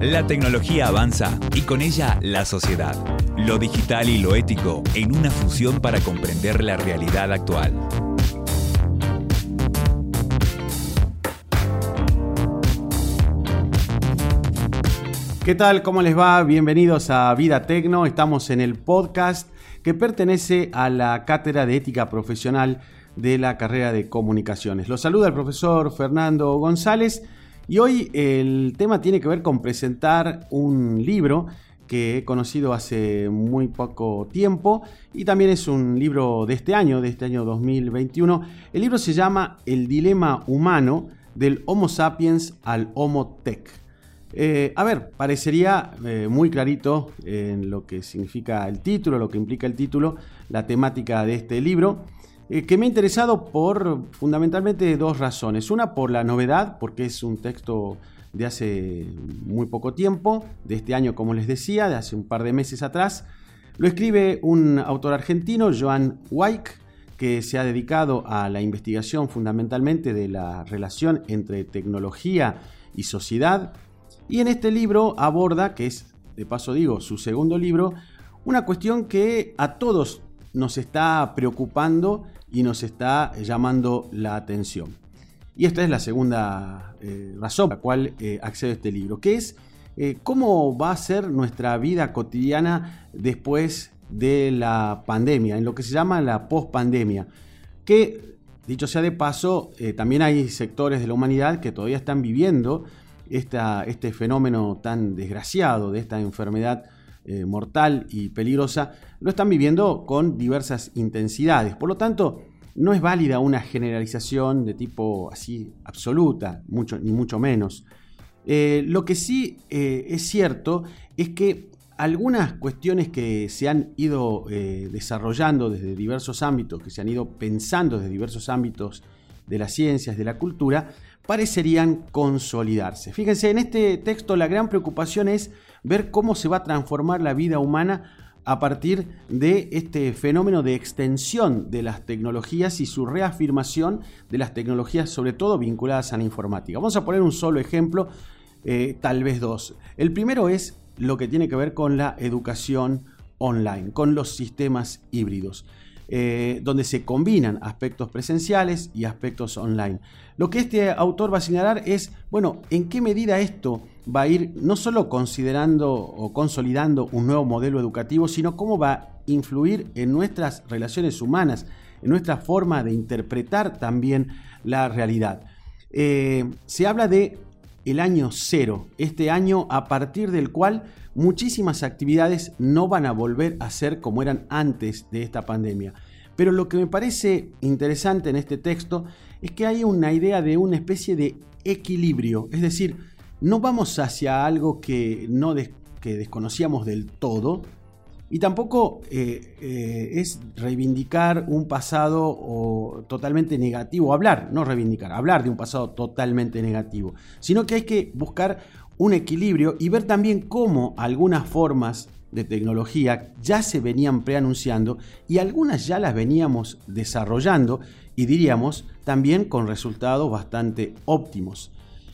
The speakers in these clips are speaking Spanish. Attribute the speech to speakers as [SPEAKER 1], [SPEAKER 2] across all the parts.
[SPEAKER 1] La tecnología avanza y con ella la sociedad. Lo digital y lo ético en una fusión para comprender la realidad actual.
[SPEAKER 2] ¿Qué tal? ¿Cómo les va? Bienvenidos a Vida Tecno. Estamos en el podcast que pertenece a la Cátedra de Ética Profesional de la carrera de Comunicaciones. Los saluda el profesor Fernando González y hoy el tema tiene que ver con presentar un libro que he conocido hace muy poco tiempo y también es un libro de este año, de este año 2021. El libro se llama El dilema humano del Homo sapiens al Homo tech. Eh, a ver, parecería eh, muy clarito en lo que significa el título, lo que implica el título, la temática de este libro. Eh, que me ha interesado por fundamentalmente dos razones. Una por la novedad, porque es un texto de hace muy poco tiempo, de este año como les decía, de hace un par de meses atrás. Lo escribe un autor argentino, Joan Wyck, que se ha dedicado a la investigación fundamentalmente de la relación entre tecnología y sociedad. Y en este libro aborda, que es, de paso digo, su segundo libro, una cuestión que a todos nos está preocupando y nos está llamando la atención. Y esta es la segunda eh, razón por la cual eh, accedo a este libro, que es eh, cómo va a ser nuestra vida cotidiana después de la pandemia, en lo que se llama la pospandemia, que dicho sea de paso, también hay sectores de la humanidad que todavía están viviendo esta, este fenómeno tan desgraciado de esta enfermedad eh, mortal y peligrosa, lo están viviendo con diversas intensidades. Por lo tanto, no es válida una generalización de tipo así absoluta, mucho, ni mucho menos. Eh, lo que sí eh, es cierto es que algunas cuestiones que se han ido desarrollando desde diversos ámbitos, que se han ido pensando desde diversos ámbitos de las ciencias, de la cultura, parecerían consolidarse. Fíjense, en este texto la gran preocupación es ver cómo se va a transformar la vida humana a partir de este fenómeno de extensión de las tecnologías y su reafirmación de las tecnologías, sobre todo vinculadas a la informática. Vamos a poner un solo ejemplo, eh, tal vez dos. El primero es lo que tiene que ver con la educación online, con los sistemas híbridos. Eh, donde se combinan aspectos presenciales y aspectos online. Lo que este autor va a señalar es, bueno, en qué medida esto va a ir no solo considerando o consolidando un nuevo modelo educativo, sino cómo va a influir en nuestras relaciones humanas, en nuestra forma de interpretar también la realidad. Eh, se habla de el año cero, este año a partir del cual muchísimas actividades no van a volver a ser como eran antes de esta pandemia. Pero lo que me parece interesante en este texto es que hay una idea de una especie de equilibrio, es decir, no vamos hacia algo que, no que desconocíamos del todo, y tampoco eh, eh, es reivindicar un pasado totalmente negativo, hablar, no reivindicar, hablar de un pasado totalmente negativo, sino que hay que buscar un equilibrio y ver también cómo algunas formas de tecnología ya se venían preanunciando y algunas ya las veníamos desarrollando y diríamos también con resultados bastante óptimos.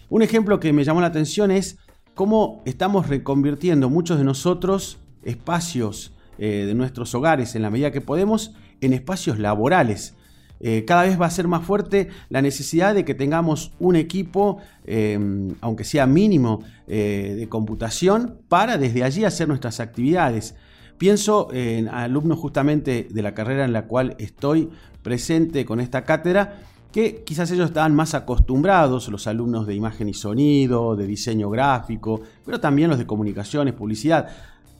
[SPEAKER 2] Un ejemplo que me llamó la atención es cómo estamos reconvirtiendo muchos de nosotros espacios eh, de nuestros hogares en la medida que podemos en espacios laborales. Eh, cada vez va a ser más fuerte la necesidad de que tengamos un equipo, eh, aunque sea mínimo, de computación para desde allí hacer nuestras actividades. Pienso en alumnos justamente de la carrera en la cual estoy presente con esta cátedra, que quizás ellos estaban más acostumbrados, los alumnos de imagen y sonido, de diseño gráfico, pero también los de comunicaciones, publicidad,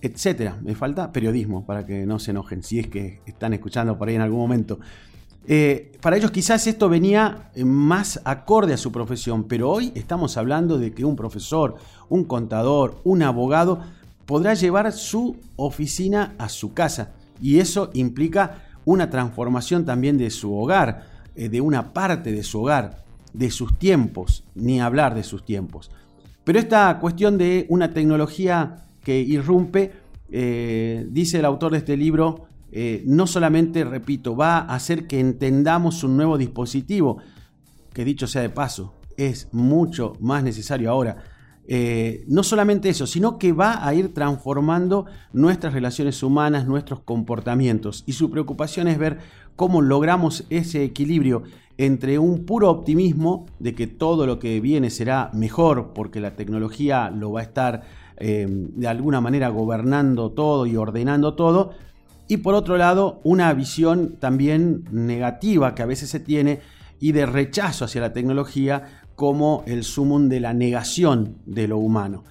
[SPEAKER 2] etcétera. Me falta periodismo para que no se enojen, si es que están escuchando por ahí en algún momento. Eh, para ellos quizás esto venía más acorde a su profesión, pero hoy estamos hablando de que un profesor, un contador, un abogado podrá llevar su oficina a su casa y eso implica una transformación también de su hogar, de una parte de su hogar, de sus tiempos, ni hablar de sus tiempos. Pero esta cuestión de una tecnología que irrumpe, dice el autor de este libro, eh, no solamente, repito, va a hacer que entendamos un nuevo dispositivo, que dicho sea de paso, es mucho más necesario ahora. Eh, no solamente eso, sino que va a ir transformando nuestras relaciones humanas, nuestros comportamientos. Y su preocupación es ver cómo logramos ese equilibrio entre un puro optimismo de que todo lo que viene será mejor porque la tecnología lo va a estar eh, de alguna manera gobernando todo y ordenando todo, y por otro lado una visión también negativa que a veces se tiene y de rechazo hacia la tecnología como el sumum de la negación de lo humano.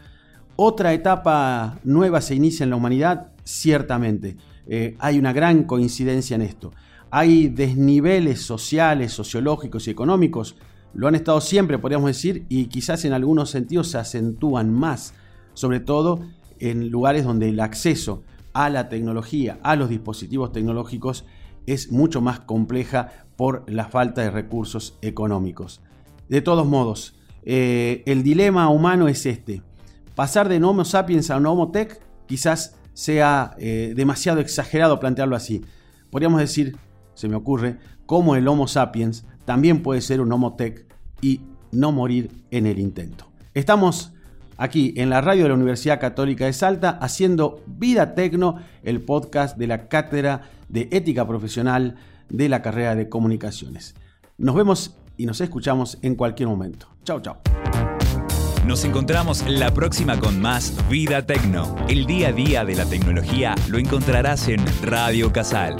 [SPEAKER 2] Otra etapa nueva se inicia en la humanidad, ciertamente. Eh, hay una gran coincidencia en esto. Hay desniveles sociales, sociológicos y económicos, lo han estado siempre, podríamos decir, y quizás en algunos sentidos se acentúan más, sobre todo en lugares donde el acceso a la tecnología, a los dispositivos tecnológicos, es mucho más compleja por la falta de recursos económicos. De todos modos, eh, el dilema humano es este. Pasar de Homo sapiens a un Homo tech quizás sea eh, demasiado exagerado plantearlo así. Podríamos decir, se me ocurre, cómo el Homo sapiens también puede ser un Homo tech y no morir en el intento. Estamos aquí en la radio de la Universidad Católica de Salta haciendo Vida Tecno, el podcast de la Cátedra de Ética Profesional de la carrera de Comunicaciones. Nos vemos y nos escuchamos en cualquier momento. Chao, chao.
[SPEAKER 1] Nos encontramos la próxima con más Vida Tecno. El día a día de la tecnología lo encontrarás en Radio Casal